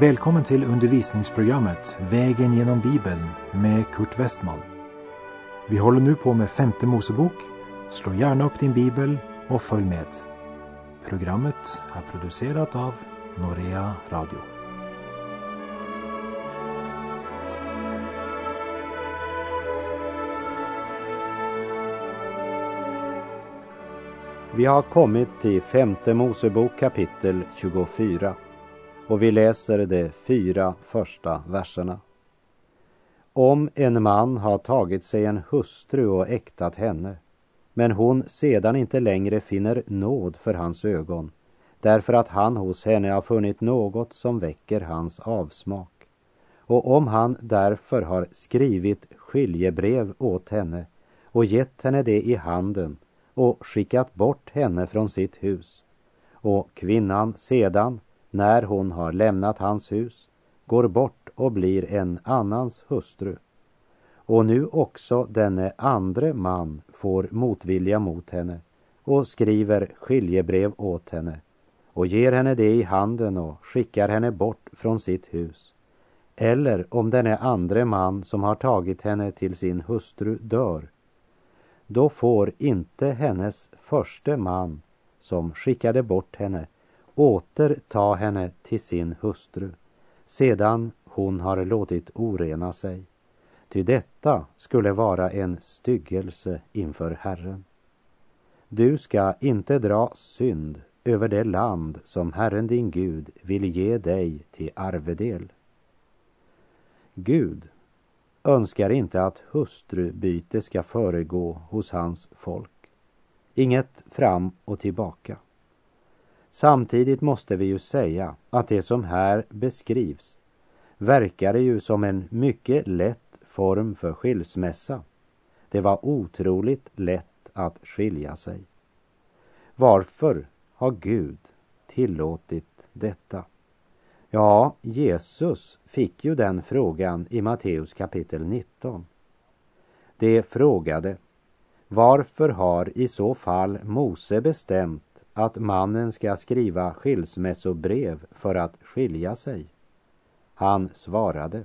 Välkommen till undervisningsprogrammet Vägen genom Bibeln med Kurt Westman. Vi håller nu på med femte Mosebok. Slå gärna upp din bibel och följ med. Programmet är producerat av Norea Radio. Vi har kommit till femte Mosebok kapitel 24 och vi läser de fyra första verserna. Om en man har tagit sig en hustru och äktat henne, men hon sedan inte längre finner nåd för hans ögon, därför att han hos henne har funnit något som väcker hans avsmak. Och om han därför har skrivit skiljebrev åt henne och gett henne det i handen och skickat bort henne från sitt hus, och kvinnan sedan när hon har lämnat hans hus, går bort och blir en annans hustru. Och nu också denne andre man får motvilja mot henne och skriver skiljebrev åt henne och ger henne det i handen och skickar henne bort från sitt hus. Eller om denne andre man som har tagit henne till sin hustru dör, då får inte hennes förste man som skickade bort henne återta henne till sin hustru sedan hon har låtit orena sig. Ty detta skulle vara en styggelse inför Herren. Du ska inte dra synd över det land som Herren din Gud vill ge dig till arvedel. Gud önskar inte att hustrubyte ska föregå hos hans folk. Inget fram och tillbaka. Samtidigt måste vi ju säga att det som här beskrivs verkar ju som en mycket lätt form för skilsmässa. Det var otroligt lätt att skilja sig. Varför har Gud tillåtit detta? Ja, Jesus fick ju den frågan i Matteus kapitel 19. Det frågade varför har i så fall Mose bestämt att mannen ska skriva skilsmässobrev för att skilja sig? Han svarade,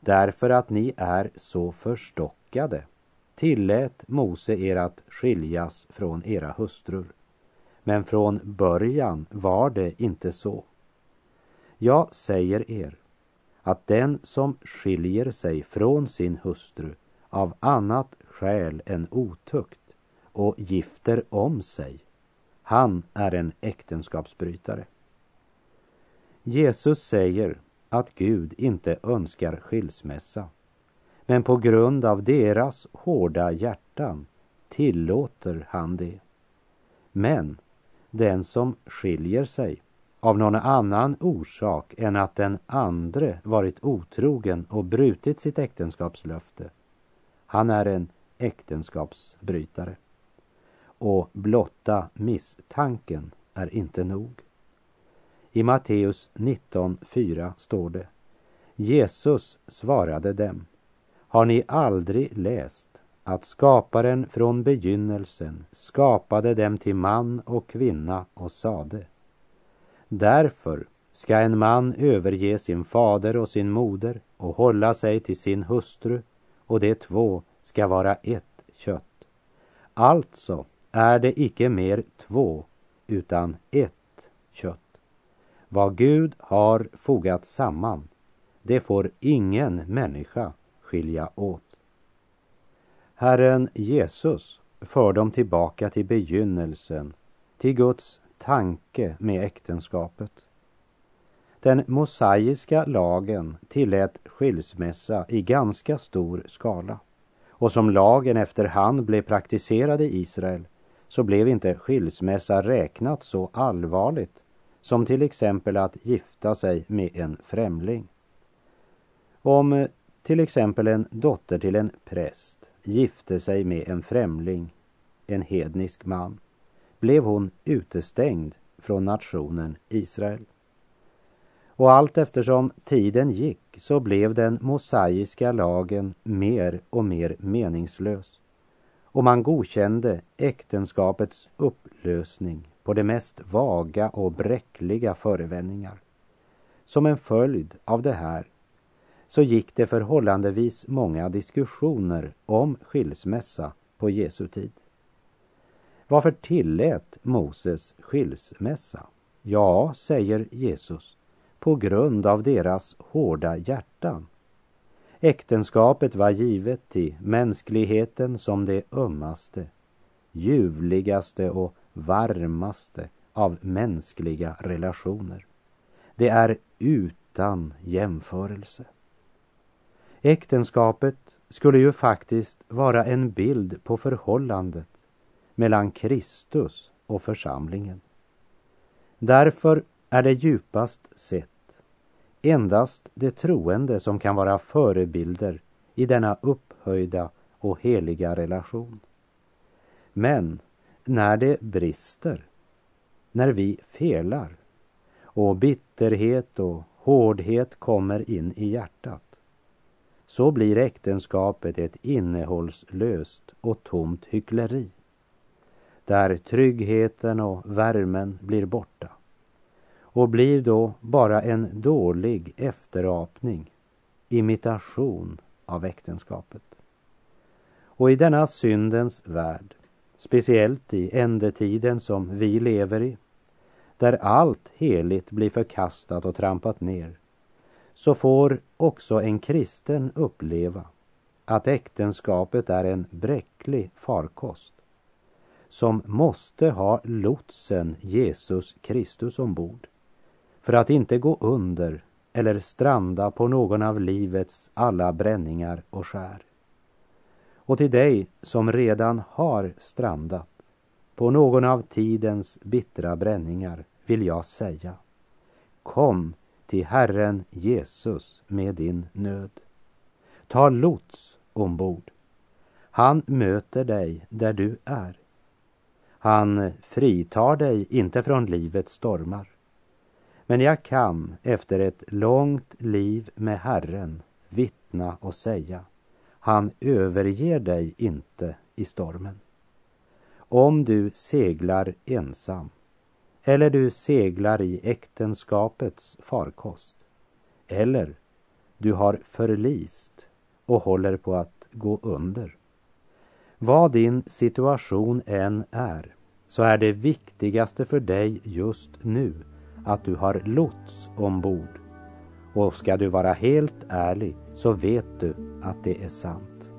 därför att ni är så förstockade tillät Mose er att skiljas från era hustrur. Men från början var det inte så. Jag säger er att den som skiljer sig från sin hustru av annat skäl än otukt och gifter om sig han är en äktenskapsbrytare. Jesus säger att Gud inte önskar skilsmässa. Men på grund av deras hårda hjärtan tillåter han det. Men den som skiljer sig av någon annan orsak än att den andre varit otrogen och brutit sitt äktenskapslöfte, han är en äktenskapsbrytare och blotta misstanken är inte nog. I Matteus 19.4 står det Jesus svarade dem Har ni aldrig läst att skaparen från begynnelsen skapade dem till man och kvinna och sade Därför ska en man överge sin fader och sin moder och hålla sig till sin hustru och de två ska vara ett kött. Alltså är det icke mer två utan ett kött. Vad Gud har fogat samman, det får ingen människa skilja åt. Herren Jesus för dem tillbaka till begynnelsen, till Guds tanke med äktenskapet. Den mosaiska lagen tillät skilsmässa i ganska stor skala och som lagen efterhand blev praktiserad i Israel så blev inte skilsmässa räknat så allvarligt som till exempel att gifta sig med en främling. Om eh, till exempel en dotter till en präst gifte sig med en främling, en hednisk man, blev hon utestängd från nationen Israel. Och allt eftersom tiden gick så blev den mosaiska lagen mer och mer meningslös och man godkände äktenskapets upplösning på de mest vaga och bräckliga förevändningar. som en följd av det här så gick det förhållandevis många diskussioner om skilsmässa på Jesu tid. Varför tillät Moses skilsmässa? Ja, säger Jesus, på grund av deras hårda hjärtan. Äktenskapet var givet till mänskligheten som det ömmaste, ljuvligaste och varmaste av mänskliga relationer. Det är utan jämförelse. Äktenskapet skulle ju faktiskt vara en bild på förhållandet mellan Kristus och församlingen. Därför är det djupast sett endast de troende som kan vara förebilder i denna upphöjda och heliga relation. Men när det brister, när vi felar och bitterhet och hårdhet kommer in i hjärtat, så blir äktenskapet ett innehållslöst och tomt hyckleri där tryggheten och värmen blir borta och blir då bara en dålig efterapning, imitation av äktenskapet. Och i denna syndens värld, speciellt i ändetiden som vi lever i, där allt heligt blir förkastat och trampat ner, så får också en kristen uppleva att äktenskapet är en bräcklig farkost som måste ha lotsen Jesus Kristus ombord för att inte gå under eller stranda på någon av livets alla bränningar och skär. Och till dig som redan har strandat på någon av tidens bittra bränningar vill jag säga Kom till Herren Jesus med din nöd. Ta lots ombord. Han möter dig där du är. Han fritar dig inte från livets stormar. Men jag kan efter ett långt liv med Herren vittna och säga han överger dig inte i stormen. Om du seglar ensam eller du seglar i äktenskapets farkost eller du har förlist och håller på att gå under. Vad din situation än är så är det viktigaste för dig just nu att du har lots ombord. Och ska du vara helt ärlig så vet du att det är sant.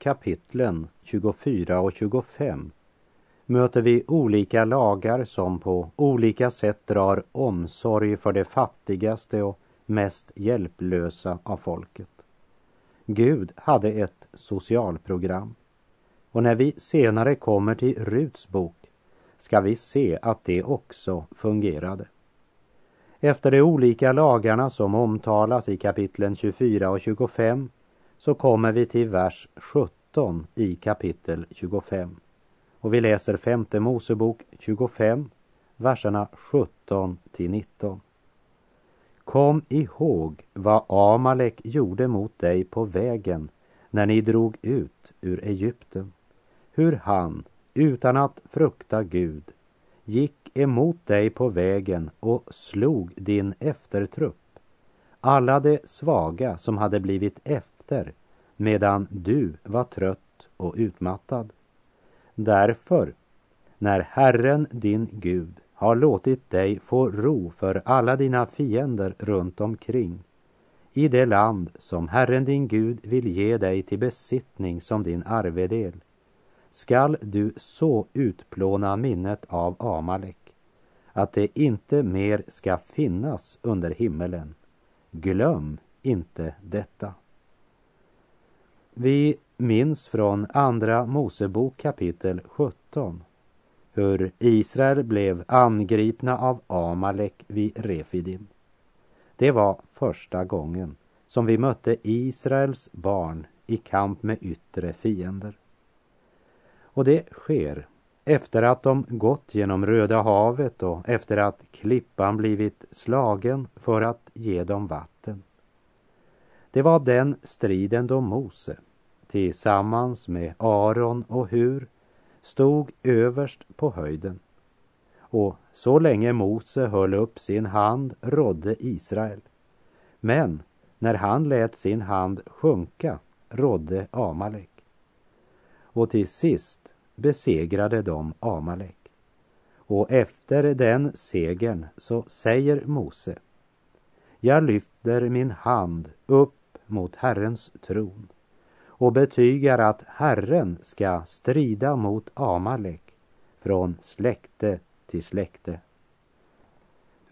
Kapitlen 24 och 25 möter vi olika lagar som på olika sätt drar omsorg för de fattigaste och mest hjälplösa av folket. Gud hade ett socialprogram och när vi senare kommer till Ruts bok ska vi se att det också fungerade. Efter de olika lagarna som omtalas i kapitlen 24 och 25 så kommer vi till vers 17 i kapitel 25. Och vi läser femte Mosebok 25, verserna 17 till 19. Kom ihåg vad Amalek gjorde mot dig på vägen när ni drog ut ur Egypten. Hur han, utan att frukta Gud, gick emot dig på vägen och slog din eftertrupp, alla de svaga som hade blivit efter medan du var trött och utmattad. Därför, när Herren din Gud har låtit dig få ro för alla dina fiender runt omkring i det land som Herren din Gud vill ge dig till besittning som din arvedel skall du så utplåna minnet av Amalek att det inte mer ska finnas under himmelen. Glöm inte detta. Vi minns från Andra Mosebok kapitel 17 hur Israel blev angripna av Amalek vid Refidim. Det var första gången som vi mötte Israels barn i kamp med yttre fiender. Och det sker efter att de gått genom Röda havet och efter att klippan blivit slagen för att ge dem vatten. Det var den striden då Mose tillsammans med Aron och Hur stod överst på höjden. Och så länge Mose höll upp sin hand rådde Israel. Men när han lät sin hand sjunka rådde Amalek. Och till sist besegrade de Amalek. Och efter den segern så säger Mose Jag lyfter min hand upp mot Herrens tron och betygar att Herren ska strida mot Amalek från släkte till släkte.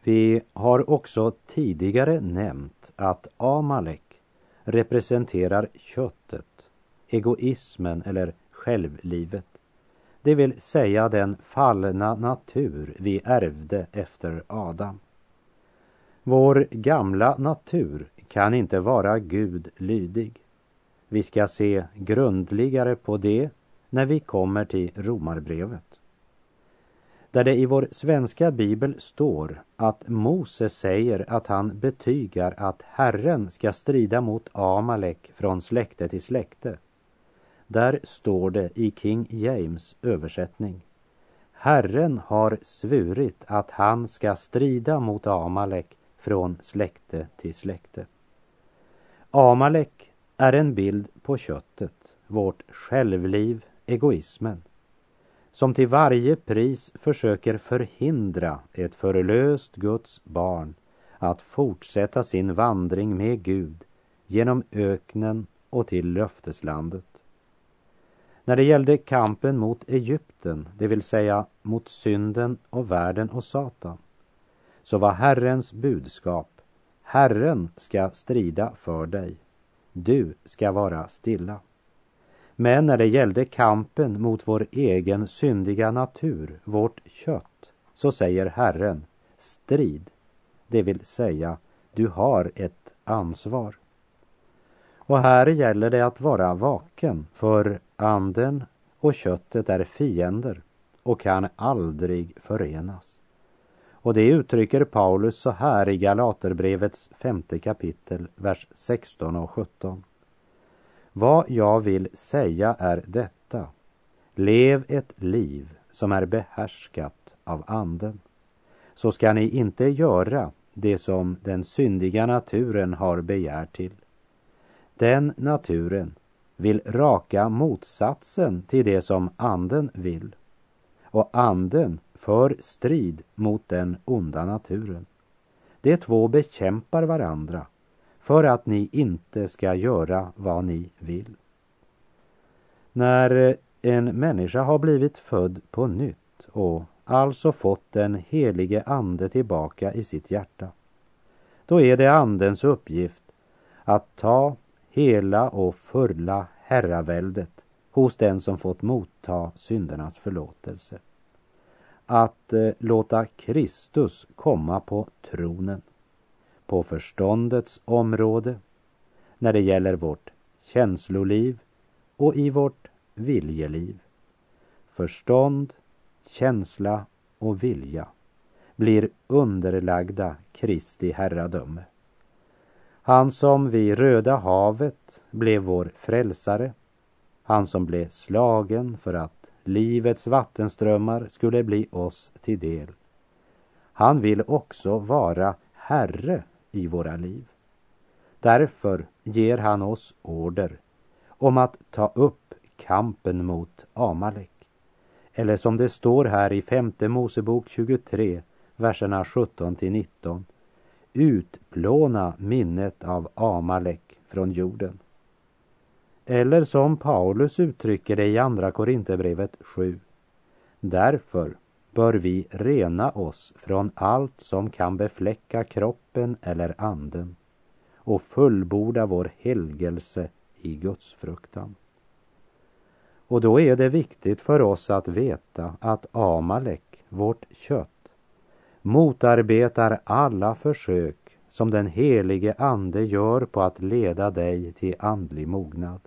Vi har också tidigare nämnt att Amalek representerar köttet, egoismen eller självlivet. Det vill säga den fallna natur vi ärvde efter Adam. Vår gamla natur kan inte vara Gud lydig. Vi ska se grundligare på det när vi kommer till Romarbrevet. Där det i vår svenska bibel står att Mose säger att han betygar att Herren ska strida mot Amalek från släkte till släkte. Där står det i King James översättning. Herren har svurit att han ska strida mot Amalek från släkte till släkte. Amalek är en bild på köttet, vårt självliv, egoismen, som till varje pris försöker förhindra ett förlöst Guds barn att fortsätta sin vandring med Gud genom öknen och till löfteslandet. När det gällde kampen mot Egypten, det vill säga mot synden och världen och Satan, så var Herrens budskap Herren ska strida för dig du ska vara stilla. Men när det gällde kampen mot vår egen syndiga natur, vårt kött, så säger Herren, strid, det vill säga, du har ett ansvar. Och här gäller det att vara vaken, för anden och köttet är fiender och kan aldrig förenas. Och det uttrycker Paulus så här i Galaterbrevets femte kapitel, vers 16 och 17. Vad jag vill säga är detta. Lev ett liv som är behärskat av anden. Så ska ni inte göra det som den syndiga naturen har begär till. Den naturen vill raka motsatsen till det som anden vill. Och anden för strid mot den onda naturen. De två bekämpar varandra för att ni inte ska göra vad ni vill. När en människa har blivit född på nytt och alltså fått den helige ande tillbaka i sitt hjärta, då är det andens uppgift att ta hela och fulla herraväldet hos den som fått motta syndernas förlåtelse. Att eh, låta Kristus komma på tronen, på förståndets område, när det gäller vårt känsloliv och i vårt viljeliv. Förstånd, känsla och vilja blir underlagda Kristi herradöme. Han som vid Röda havet blev vår frälsare, han som blev slagen för att livets vattenströmmar skulle bli oss till del. Han vill också vara Herre i våra liv. Därför ger han oss order om att ta upp kampen mot Amalek. Eller som det står här i femte Mosebok 23, verserna 17 till 19. Utplåna minnet av Amalek från jorden. Eller som Paulus uttrycker det i Andra Korinthierbrevet 7. Därför bör vi rena oss från allt som kan befläcka kroppen eller anden och fullborda vår helgelse i Guds fruktan. Och då är det viktigt för oss att veta att Amalek, vårt kött, motarbetar alla försök som den helige Ande gör på att leda dig till andlig mognad.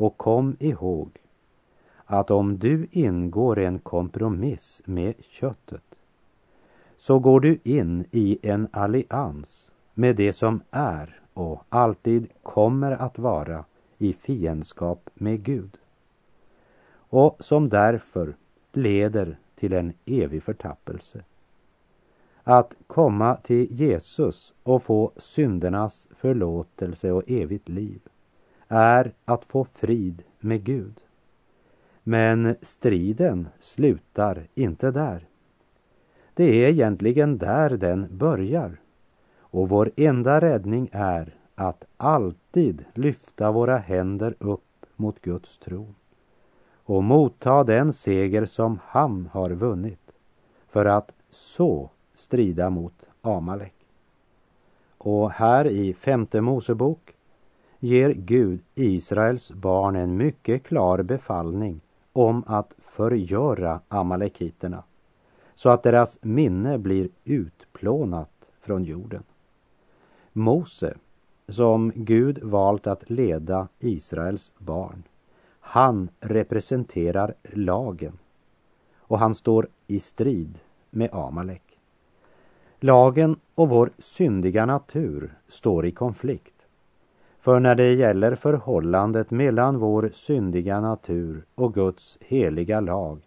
Och kom ihåg att om du ingår en kompromiss med köttet så går du in i en allians med det som är och alltid kommer att vara i fiendskap med Gud och som därför leder till en evig förtappelse. Att komma till Jesus och få syndernas förlåtelse och evigt liv är att få frid med Gud. Men striden slutar inte där. Det är egentligen där den börjar. Och vår enda räddning är att alltid lyfta våra händer upp mot Guds tron och motta den seger som han har vunnit för att så strida mot Amalek. Och här i femte Mosebok ger Gud Israels barn en mycket klar befallning om att förgöra amalekiterna så att deras minne blir utplånat från jorden. Mose, som Gud valt att leda Israels barn, han representerar lagen och han står i strid med Amalek. Lagen och vår syndiga natur står i konflikt. För när det gäller förhållandet mellan vår syndiga natur och Guds heliga lag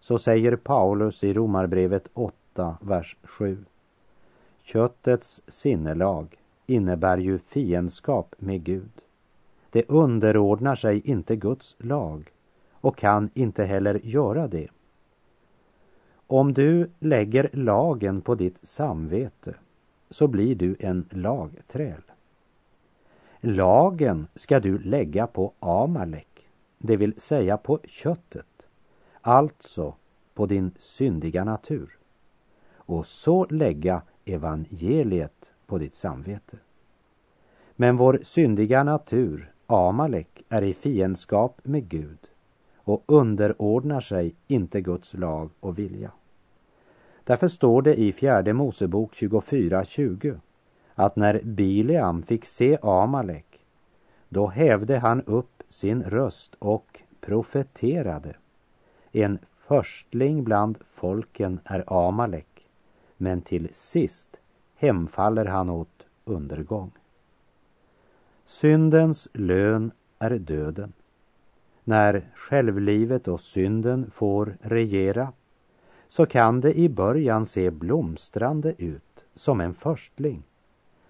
så säger Paulus i Romarbrevet 8, vers 7. Köttets sinnelag innebär ju fiendskap med Gud. Det underordnar sig inte Guds lag och kan inte heller göra det. Om du lägger lagen på ditt samvete så blir du en lagträl. Lagen ska du lägga på Amalek, det vill säga på köttet, alltså på din syndiga natur och så lägga evangeliet på ditt samvete. Men vår syndiga natur, Amalek, är i fiendskap med Gud och underordnar sig inte Guds lag och vilja. Därför står det i fjärde Mosebok 24.20 att när Bileam fick se Amalek, då hävde han upp sin röst och profeterade. En förstling bland folken är Amalek, men till sist hemfaller han åt undergång. Syndens lön är döden. När självlivet och synden får regera så kan det i början se blomstrande ut som en förstling.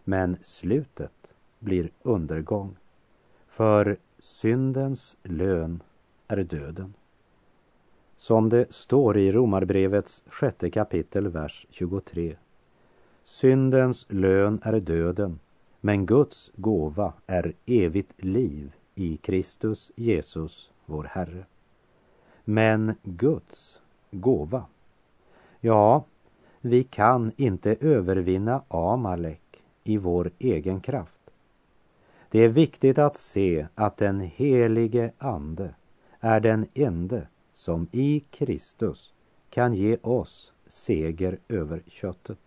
Men slutet blir undergång. För syndens lön är döden. Som det står i Romarbrevets sjätte kapitel, vers 23. Syndens lön är döden, men Guds gåva är evigt liv i Kristus Jesus, vår Herre. Men Guds gåva, ja, vi kan inte övervinna Amalek i vår egen kraft. Det är viktigt att se att den helige Ande är den ende som i Kristus kan ge oss seger över köttet.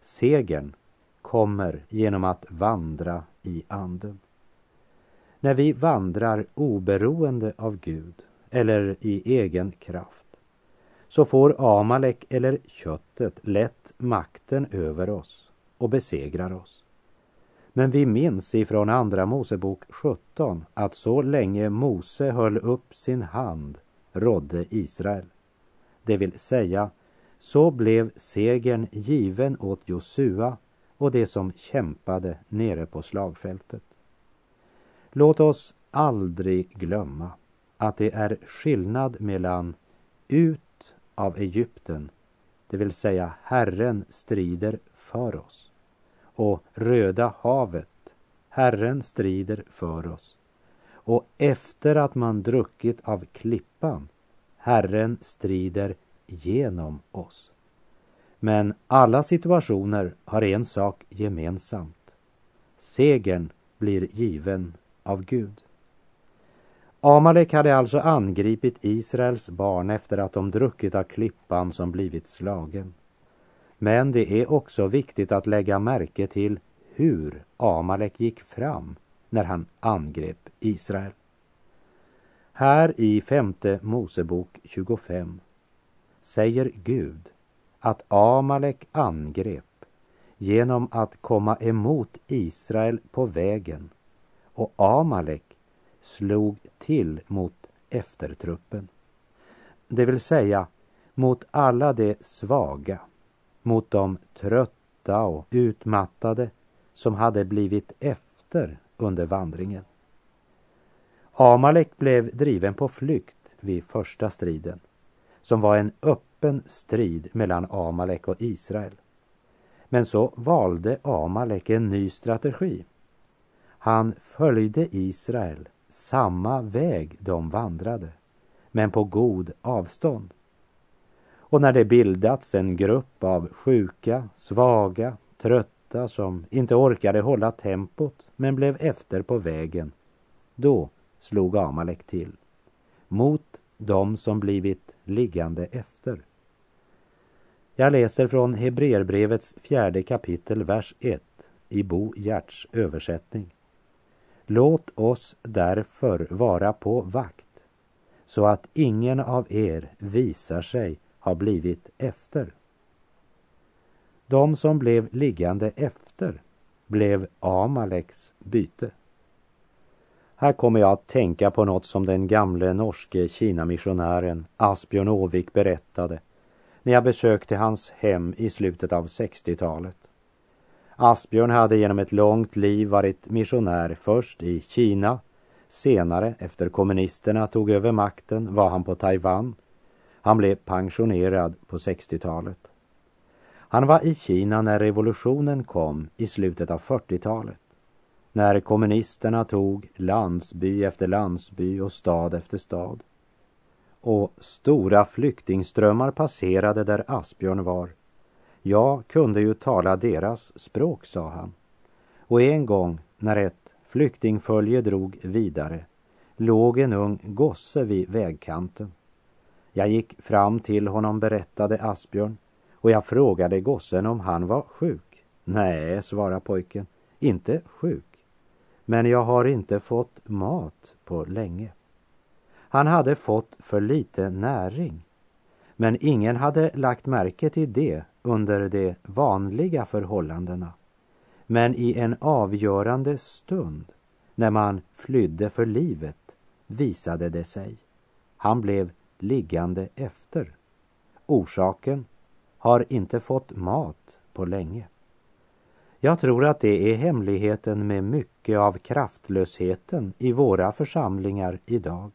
Segern kommer genom att vandra i Anden. När vi vandrar oberoende av Gud eller i egen kraft så får Amalek eller köttet lätt makten över oss och besegrar oss. Men vi minns ifrån Andra Mosebok 17 att så länge Mose höll upp sin hand rådde Israel. Det vill säga, så blev segern given åt Josua och de som kämpade nere på slagfältet. Låt oss aldrig glömma att det är skillnad mellan ut av Egypten, det vill säga Herren strider för oss, och Röda havet, Herren strider för oss. Och efter att man druckit av klippan, Herren strider genom oss. Men alla situationer har en sak gemensamt. Segern blir given av Gud. Amalek hade alltså angripit Israels barn efter att de druckit av klippan som blivit slagen. Men det är också viktigt att lägga märke till hur Amalek gick fram när han angrep Israel. Här i femte Mosebok 25 säger Gud att Amalek angrep genom att komma emot Israel på vägen och Amalek slog till mot eftertruppen. Det vill säga mot alla de svaga, mot de trötta och utmattade som hade blivit efter under vandringen. Amalek blev driven på flykt vid första striden som var en öppen strid mellan Amalek och Israel. Men så valde Amalek en ny strategi. Han följde Israel samma väg de vandrade, men på god avstånd. Och när det bildats en grupp av sjuka, svaga, trötta som inte orkade hålla tempot men blev efter på vägen, då slog Amalek till mot dem som blivit liggande efter. Jag läser från Hebreerbrevets fjärde kapitel, vers 1 i Bo Gerts översättning. Låt oss därför vara på vakt så att ingen av er visar sig ha blivit efter. De som blev liggande efter blev Amaleks byte. Här kommer jag att tänka på något som den gamle norske kinamissionären Asbjörn Åvik berättade när jag besökte hans hem i slutet av 60-talet. Asbjörn hade genom ett långt liv varit missionär först i Kina, senare efter kommunisterna tog över makten var han på Taiwan. Han blev pensionerad på 60-talet. Han var i Kina när revolutionen kom i slutet av 40-talet när kommunisterna tog landsby efter landsby och stad efter stad. Och stora flyktingströmmar passerade där Asbjörn var. Jag kunde ju tala deras språk, sa han. Och en gång när ett flyktingfölje drog vidare låg en ung gosse vid vägkanten. Jag gick fram till honom, berättade Asbjörn, och jag frågade gossen om han var sjuk. Nej, svarade pojken, inte sjuk men jag har inte fått mat på länge. Han hade fått för lite näring, men ingen hade lagt märke till det under de vanliga förhållandena. Men i en avgörande stund, när man flydde för livet, visade det sig. Han blev liggande efter. Orsaken har inte fått mat på länge. Jag tror att det är hemligheten med mycket av kraftlösheten i våra församlingar idag.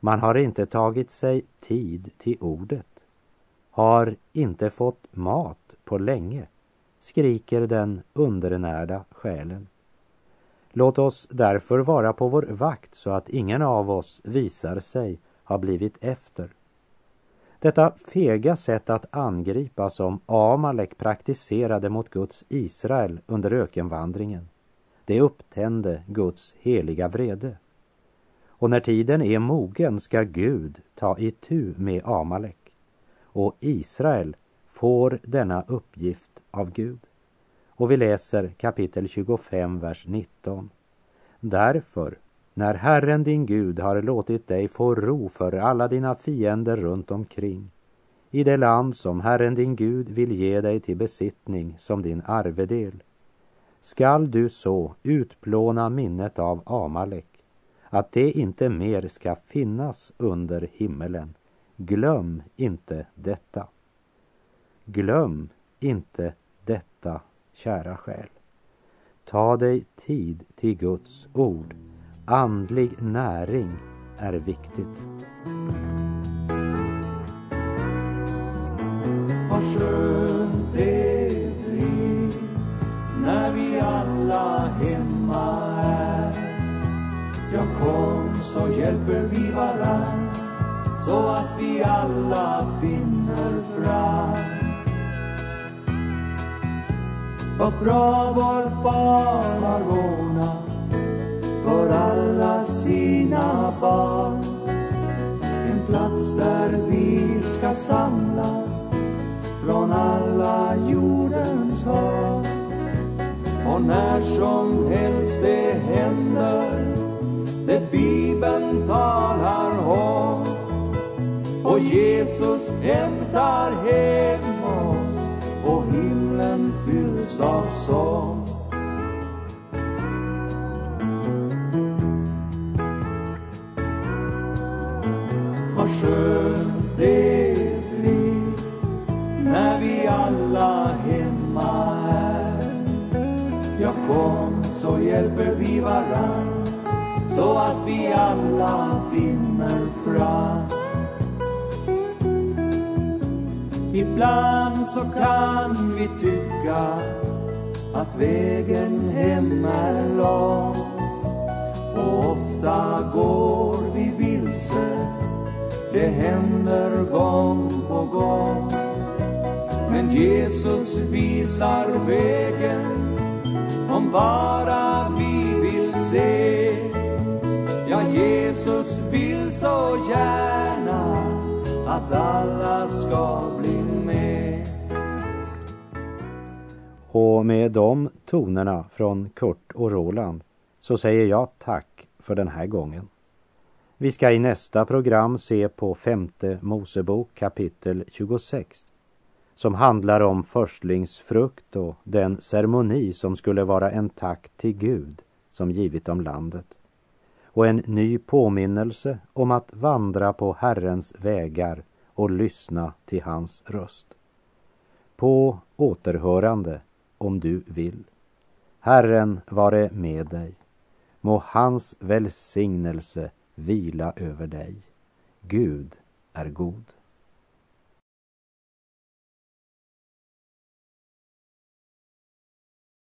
Man har inte tagit sig tid till ordet, har inte fått mat på länge, skriker den undernärda själen. Låt oss därför vara på vår vakt så att ingen av oss visar sig har blivit efter. Detta fega sätt att angripa som Amalek praktiserade mot Guds Israel under ökenvandringen, det upptände Guds heliga vrede. Och när tiden är mogen ska Gud ta itu med Amalek och Israel får denna uppgift av Gud. Och vi läser kapitel 25, vers 19. Därför, när Herren din Gud har låtit dig få ro för alla dina fiender runt omkring, i det land som Herren din Gud vill ge dig till besittning som din arvedel, skall du så utplåna minnet av Amalek, att det inte mer ska finnas under himmelen. Glöm inte detta. Glöm inte detta, kära själ. Ta dig tid till Guds ord. Andlig näring är viktigt. Vad skönt det blir när vi alla hemma är. Ja, kom så hjälper vi varann så att vi alla finner fram. Vad bra vår far har vår för alla sina barn. En plats där vi ska samlas från alla jordens hörn. Och när som helst det händer det Bibeln talar om och Jesus hämtar hem oss och himlen fylls av sång. Så hjälper vi varann så att vi alla finner fram. Ibland så kan vi tycka att vägen hem är lång och ofta går vi vilse det händer gång på gång men Jesus visar vägen om bara vi vill se. Ja, Jesus vill så gärna att alla ska bli med. Och med de tonerna från Kurt och Roland så säger jag tack för den här gången. Vi ska i nästa program se på femte Mosebok kapitel 26 som handlar om förstlingsfrukt och den ceremoni som skulle vara en tack till Gud som givit dem landet och en ny påminnelse om att vandra på Herrens vägar och lyssna till hans röst. På återhörande om du vill. Herren vare med dig. Må hans välsignelse vila över dig. Gud är god.